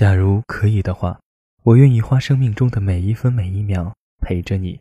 假如可以的话我愿意花生命中的每一分每一秒陪着你。